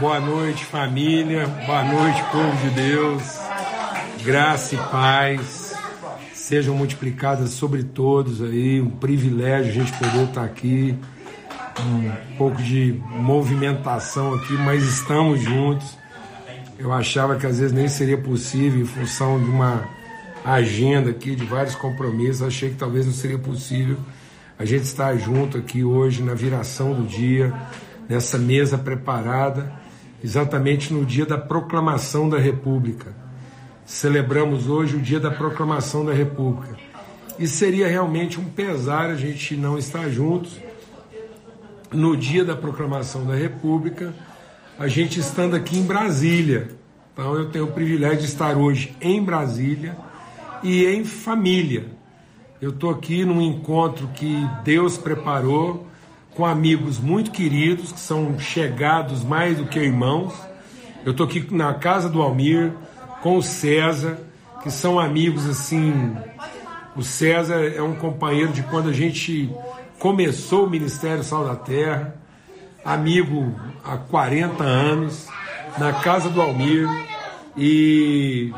Boa noite, família. Boa noite, povo de Deus. Graça e paz sejam multiplicadas sobre todos aí. Um privilégio a gente poder estar aqui. Um pouco de movimentação aqui, mas estamos juntos. Eu achava que às vezes nem seria possível em função de uma agenda aqui, de vários compromissos. Achei que talvez não seria possível a gente estar junto aqui hoje na viração do dia, nessa mesa preparada exatamente no dia da proclamação da República. Celebramos hoje o dia da proclamação da República. E seria realmente um pesar a gente não estar juntos no dia da proclamação da República, a gente estando aqui em Brasília. Então eu tenho o privilégio de estar hoje em Brasília e em família. Eu estou aqui num encontro que Deus preparou com amigos muito queridos, que são chegados mais do que irmãos. Eu estou aqui na casa do Almir, com o César, que são amigos assim. O César é um companheiro de quando a gente começou o Ministério Sal da Terra, amigo há 40 anos, na casa do Almir, e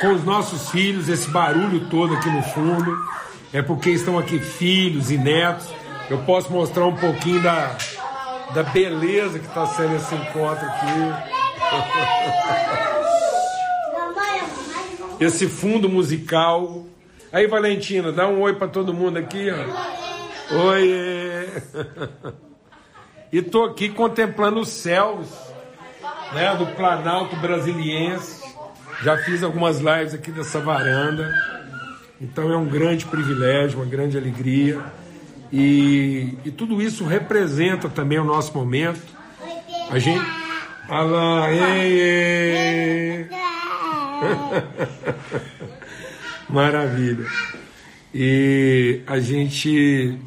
com os nossos filhos, esse barulho todo aqui no fundo, é porque estão aqui filhos e netos eu posso mostrar um pouquinho da, da beleza que está sendo esse encontro aqui. Esse fundo musical. Aí, Valentina, dá um oi para todo mundo aqui. Ó. Oi! E tô aqui contemplando os céus né, do Planalto Brasiliense. Já fiz algumas lives aqui dessa varanda. Então é um grande privilégio, uma grande alegria. E, e tudo isso representa também o nosso momento. A gente. Alá, ei, ei. Maravilha. E a gente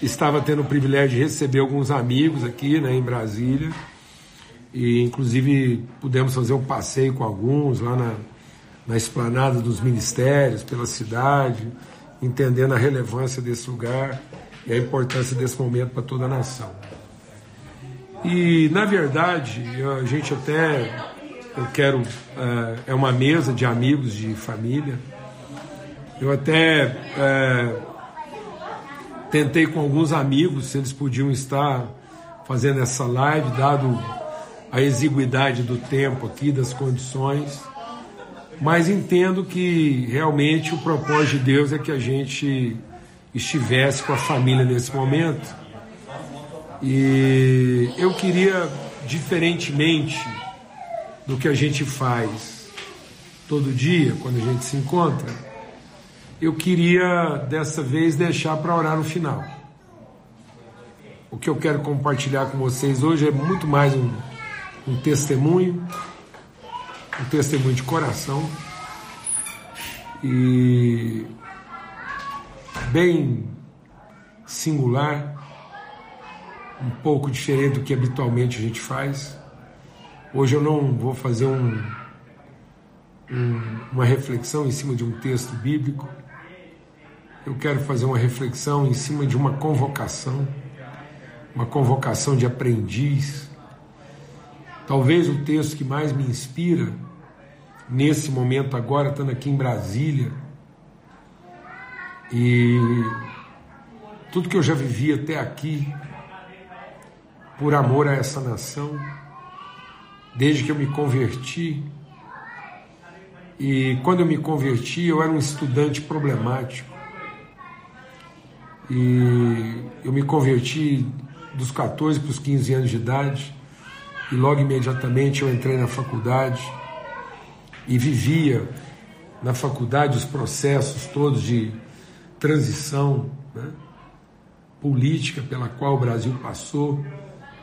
estava tendo o privilégio de receber alguns amigos aqui né, em Brasília. E inclusive pudemos fazer um passeio com alguns lá na, na esplanada dos ministérios, pela cidade entendendo a relevância desse lugar e a importância desse momento para toda a nação. E, na verdade, a gente até, eu quero, é, é uma mesa de amigos, de família, eu até é, tentei com alguns amigos se eles podiam estar fazendo essa live, dado a exiguidade do tempo aqui, das condições mas entendo que realmente o propósito de Deus é que a gente estivesse com a família nesse momento. E eu queria, diferentemente do que a gente faz todo dia, quando a gente se encontra, eu queria dessa vez deixar para orar no final. O que eu quero compartilhar com vocês hoje é muito mais um, um testemunho um testemunho de coração e bem singular, um pouco diferente do que habitualmente a gente faz. Hoje eu não vou fazer um, um, uma reflexão em cima de um texto bíblico, eu quero fazer uma reflexão em cima de uma convocação, uma convocação de aprendiz. Talvez o texto que mais me inspira nesse momento agora, estando aqui em Brasília. E tudo que eu já vivi até aqui, por amor a essa nação, desde que eu me converti. E quando eu me converti, eu era um estudante problemático. E eu me converti dos 14 para os 15 anos de idade. E logo imediatamente eu entrei na faculdade e vivia na faculdade os processos todos de transição né, política pela qual o Brasil passou.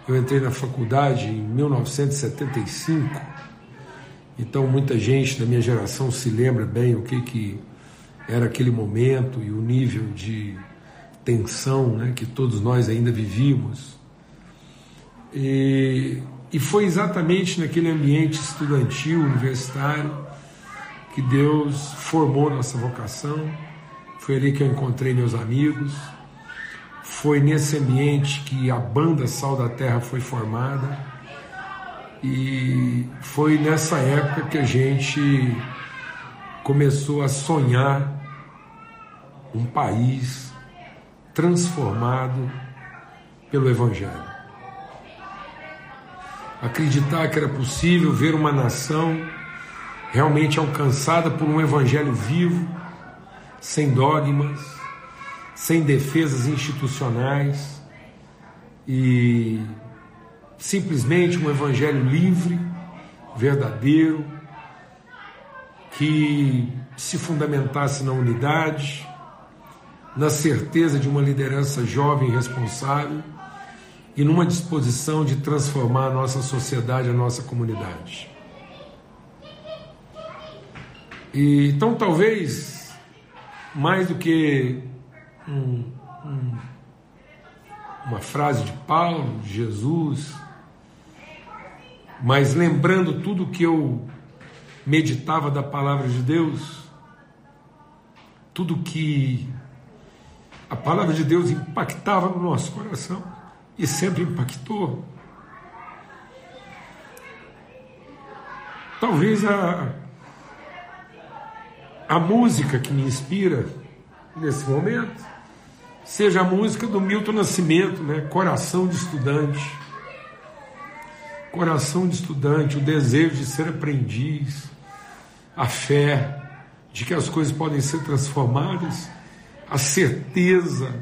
Eu entrei na faculdade em 1975, então muita gente da minha geração se lembra bem o que, que era aquele momento e o nível de tensão né, que todos nós ainda vivíamos. E e foi exatamente naquele ambiente estudantil, universitário, que Deus formou nossa vocação. Foi ali que eu encontrei meus amigos. Foi nesse ambiente que a banda Sal da Terra foi formada. E foi nessa época que a gente começou a sonhar um país transformado pelo Evangelho. Acreditar que era possível ver uma nação realmente alcançada por um Evangelho vivo, sem dogmas, sem defesas institucionais e simplesmente um Evangelho livre, verdadeiro, que se fundamentasse na unidade, na certeza de uma liderança jovem e responsável e numa disposição de transformar a nossa sociedade, a nossa comunidade. E, então, talvez, mais do que um, um, uma frase de Paulo, de Jesus, mas lembrando tudo que eu meditava da palavra de Deus, tudo que a palavra de Deus impactava no nosso coração e sempre impactou. Talvez a, a música que me inspira nesse momento seja a música do Milton Nascimento, né? Coração de estudante. Coração de estudante, o desejo de ser aprendiz, a fé de que as coisas podem ser transformadas, a certeza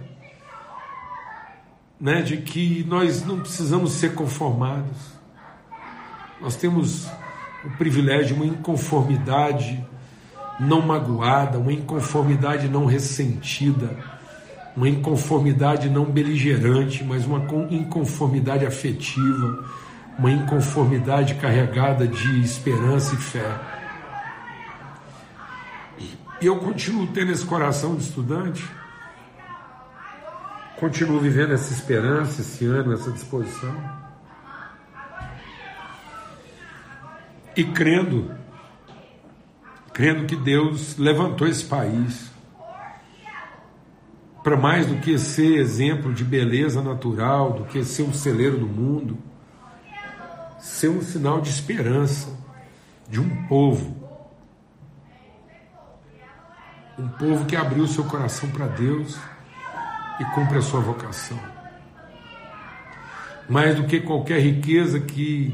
né, de que nós não precisamos ser conformados. Nós temos o privilégio uma inconformidade não magoada, uma inconformidade não ressentida, uma inconformidade não beligerante, mas uma inconformidade afetiva, uma inconformidade carregada de esperança e fé. E eu continuo tendo esse coração de estudante, continuo vivendo essa esperança esse ano, essa disposição. E crendo, crendo que Deus levantou esse país para mais do que ser exemplo de beleza natural, do que ser um celeiro do mundo, ser um sinal de esperança de um povo um povo que abriu seu coração para Deus e cumpre a sua vocação. Mais do que qualquer riqueza que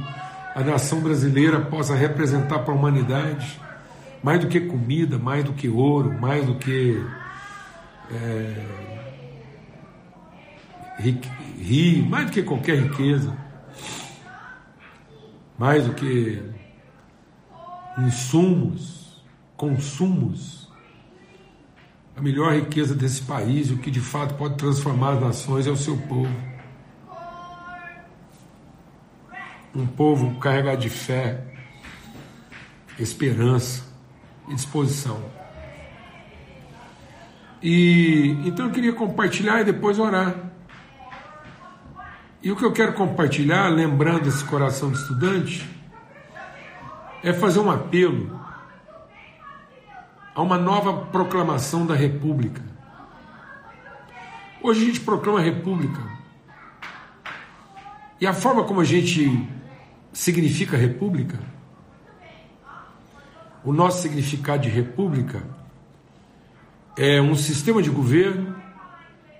a nação brasileira possa representar para a humanidade, mais do que comida, mais do que ouro, mais do que é, mais do que qualquer riqueza, mais do que insumos, consumos, a melhor riqueza desse país, o que de fato pode transformar as nações é o seu povo. Um povo carregado de fé, esperança e disposição. E então eu queria compartilhar e depois orar. E o que eu quero compartilhar, lembrando esse coração de estudante, é fazer um apelo a uma nova proclamação da República. Hoje a gente proclama a República. E a forma como a gente significa República, o nosso significado de República é um sistema de governo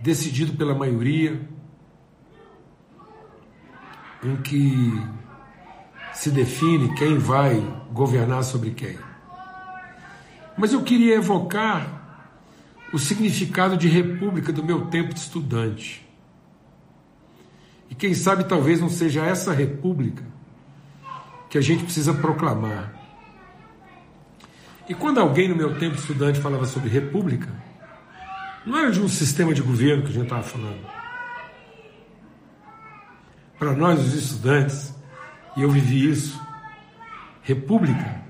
decidido pela maioria, em que se define quem vai governar sobre quem. Mas eu queria evocar o significado de república do meu tempo de estudante. E quem sabe talvez não seja essa república que a gente precisa proclamar. E quando alguém no meu tempo de estudante falava sobre república, não era de um sistema de governo que a gente estava falando. Para nós, os estudantes, e eu vivi isso, república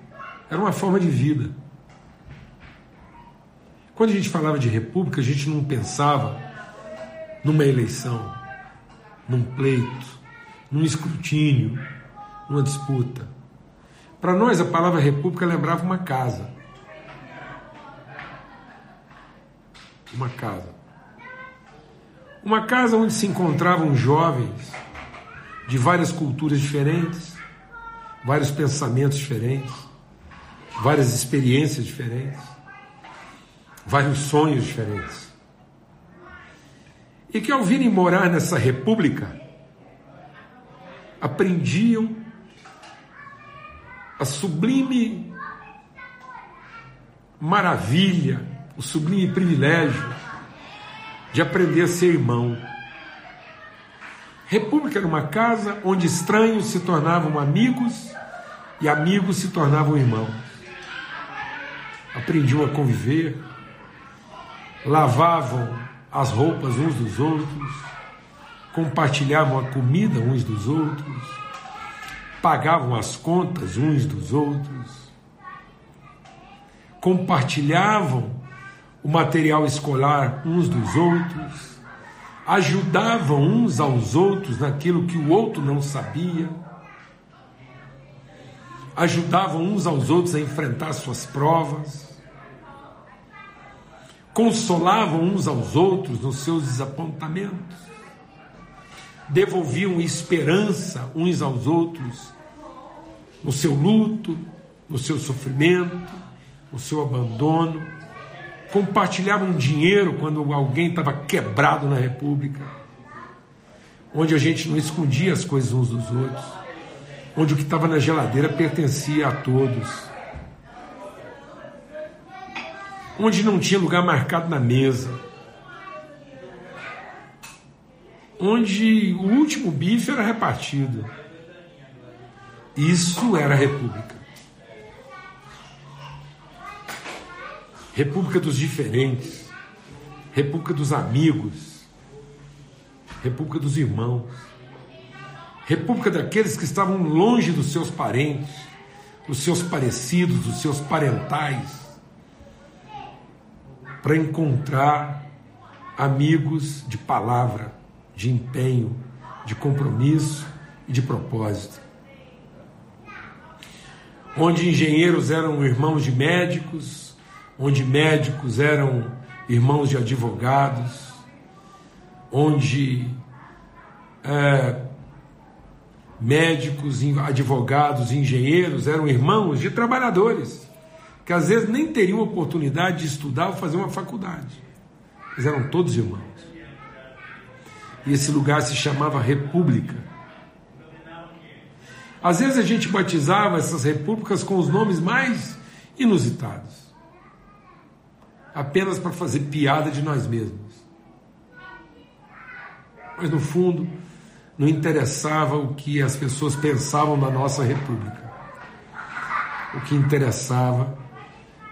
era uma forma de vida. Quando a gente falava de república, a gente não pensava numa eleição, num pleito, num escrutínio, numa disputa. Para nós, a palavra república lembrava uma casa. Uma casa. Uma casa onde se encontravam jovens de várias culturas diferentes, vários pensamentos diferentes, várias experiências diferentes, vários sonhos diferentes. E que ao virem morar nessa república, aprendiam a sublime maravilha, o sublime privilégio de aprender a ser irmão. República era uma casa onde estranhos se tornavam amigos e amigos se tornavam irmãos. Aprendiam a conviver, lavavam as roupas uns dos outros, compartilhavam a comida uns dos outros, pagavam as contas uns dos outros, compartilhavam o material escolar uns dos outros, ajudavam uns aos outros naquilo que o outro não sabia, ajudavam uns aos outros a enfrentar suas provas, consolavam uns aos outros nos seus desapontamentos, devolviam esperança uns aos outros no seu luto, no seu sofrimento, no seu abandono compartilhavam dinheiro quando alguém estava quebrado na República, onde a gente não escondia as coisas uns dos outros, onde o que estava na geladeira pertencia a todos, onde não tinha lugar marcado na mesa, onde o último bife era repartido. Isso era República. República dos diferentes, República dos amigos, República dos irmãos, República daqueles que estavam longe dos seus parentes, dos seus parecidos, dos seus parentais, para encontrar amigos de palavra, de empenho, de compromisso e de propósito. Onde engenheiros eram irmãos de médicos, onde médicos eram irmãos de advogados, onde é, médicos, advogados, engenheiros eram irmãos de trabalhadores, que às vezes nem teriam oportunidade de estudar ou fazer uma faculdade. Eles eram todos irmãos. E esse lugar se chamava República. Às vezes a gente batizava essas repúblicas com os nomes mais inusitados apenas para fazer piada de nós mesmos. Mas no fundo, não interessava o que as pessoas pensavam da nossa república. O que interessava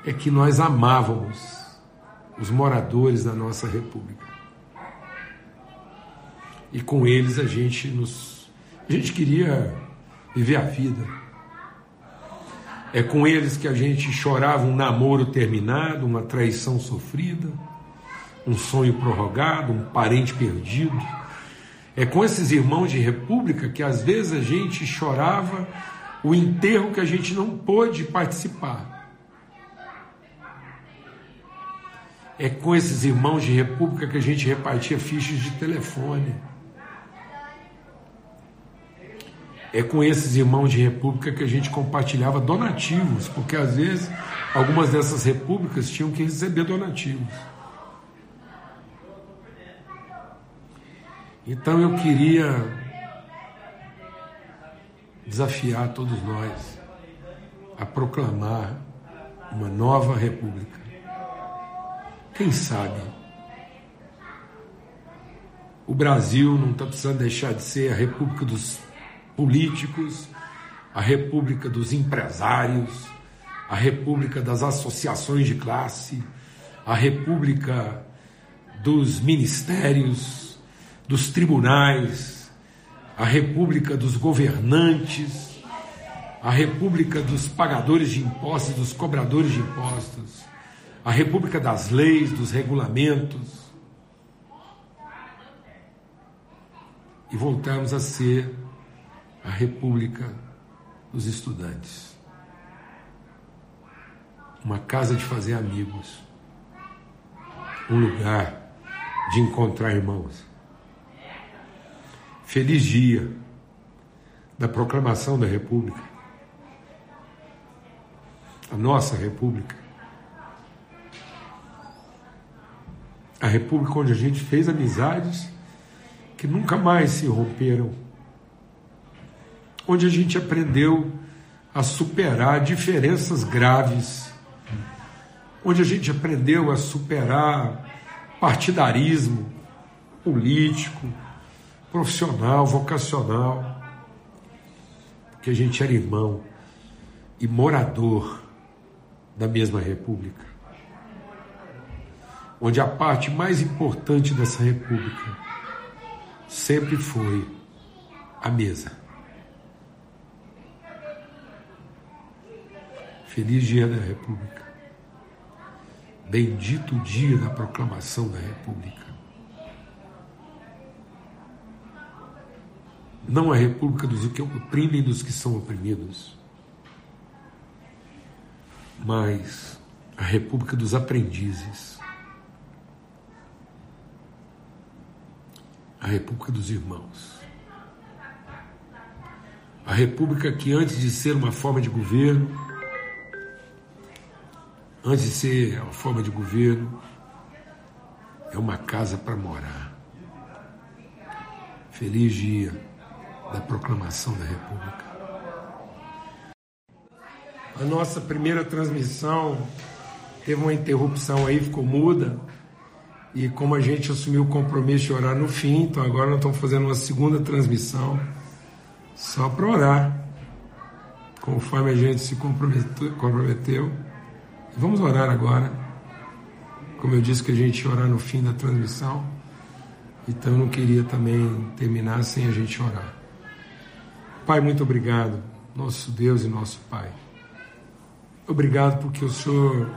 é que nós amávamos os moradores da nossa república. E com eles a gente nos a gente queria viver a vida é com eles que a gente chorava um namoro terminado, uma traição sofrida, um sonho prorrogado, um parente perdido. É com esses irmãos de república que às vezes a gente chorava o enterro que a gente não pôde participar. É com esses irmãos de república que a gente repartia fichas de telefone. é com esses irmãos de república que a gente compartilhava donativos, porque às vezes algumas dessas repúblicas tinham que receber donativos. Então eu queria desafiar todos nós a proclamar uma nova república. Quem sabe? O Brasil não está precisando deixar de ser a república dos políticos, a república dos empresários, a república das associações de classe, a república dos ministérios, dos tribunais, a república dos governantes, a república dos pagadores de impostos dos cobradores de impostos, a república das leis, dos regulamentos. E voltarmos a ser a República dos Estudantes. Uma casa de fazer amigos. Um lugar de encontrar irmãos. Feliz dia da proclamação da República. a nossa república. A república onde a gente fez amizades que nunca mais se romperam. Onde a gente aprendeu a superar diferenças graves. Onde a gente aprendeu a superar partidarismo político, profissional, vocacional. Porque a gente era irmão e morador da mesma república, onde a parte mais importante dessa república sempre foi a mesa. Feliz dia da República. Bendito dia da proclamação da República. Não a República dos que oprimem dos que são oprimidos mas a República dos Aprendizes, a República dos Irmãos, a República que antes de ser uma forma de governo, antes de ser uma forma de governo, é uma casa para morar. Feliz dia da proclamação da República. A nossa primeira transmissão teve uma interrupção aí, ficou muda. E como a gente assumiu o compromisso de orar no fim, então agora nós estamos fazendo uma segunda transmissão só para orar, conforme a gente se comprometeu. comprometeu. Vamos orar agora. Como eu disse que a gente ia orar no fim da transmissão, então eu não queria também terminar sem a gente orar. Pai, muito obrigado, nosso Deus e nosso Pai. Obrigado porque o Senhor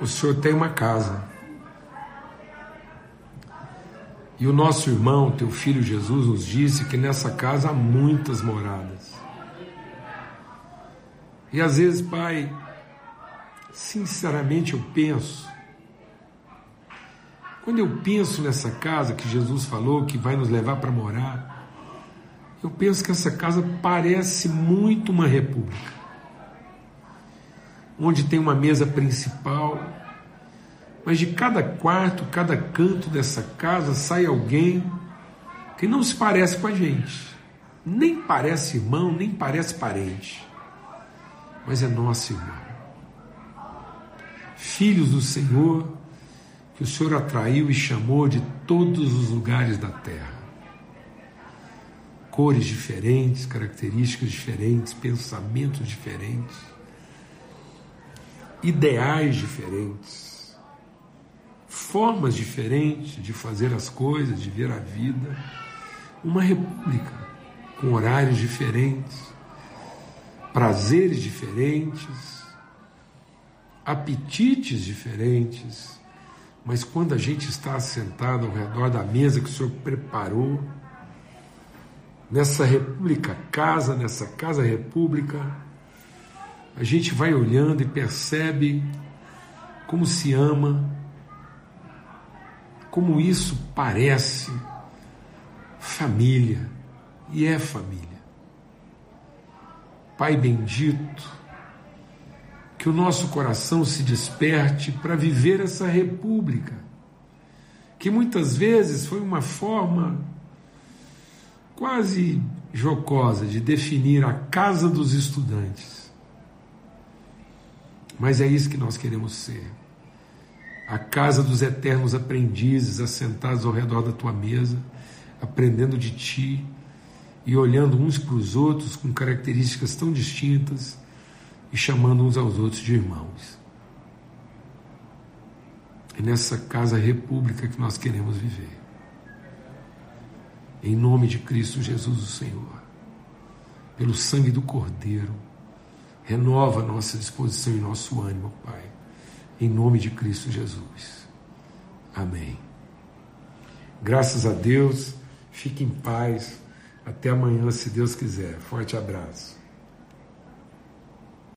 o Senhor tem uma casa. E o nosso irmão, teu filho Jesus, nos disse que nessa casa há muitas moradas. E às vezes, Pai, sinceramente eu penso, quando eu penso nessa casa que Jesus falou que vai nos levar para morar, eu penso que essa casa parece muito uma república onde tem uma mesa principal, mas de cada quarto, cada canto dessa casa sai alguém que não se parece com a gente, nem parece irmão, nem parece parente, mas é nosso irmão. Filhos do Senhor, que o Senhor atraiu e chamou de todos os lugares da terra. Cores diferentes, características diferentes, pensamentos diferentes ideais diferentes, formas diferentes de fazer as coisas, de ver a vida. Uma república com horários diferentes, prazeres diferentes, apetites diferentes, mas quando a gente está sentado ao redor da mesa que o Senhor preparou, nessa república casa, nessa casa república, a gente vai olhando e percebe como se ama, como isso parece família, e é família. Pai bendito, que o nosso coração se desperte para viver essa república, que muitas vezes foi uma forma quase jocosa de definir a casa dos estudantes. Mas é isso que nós queremos ser. A casa dos eternos aprendizes, assentados ao redor da tua mesa, aprendendo de ti e olhando uns para os outros com características tão distintas e chamando uns aos outros de irmãos. É nessa casa república que nós queremos viver. Em nome de Cristo Jesus, o Senhor, pelo sangue do Cordeiro Renova nossa disposição e nosso ânimo, Pai. Em nome de Cristo Jesus. Amém. Graças a Deus. Fique em paz. Até amanhã, se Deus quiser. Forte abraço.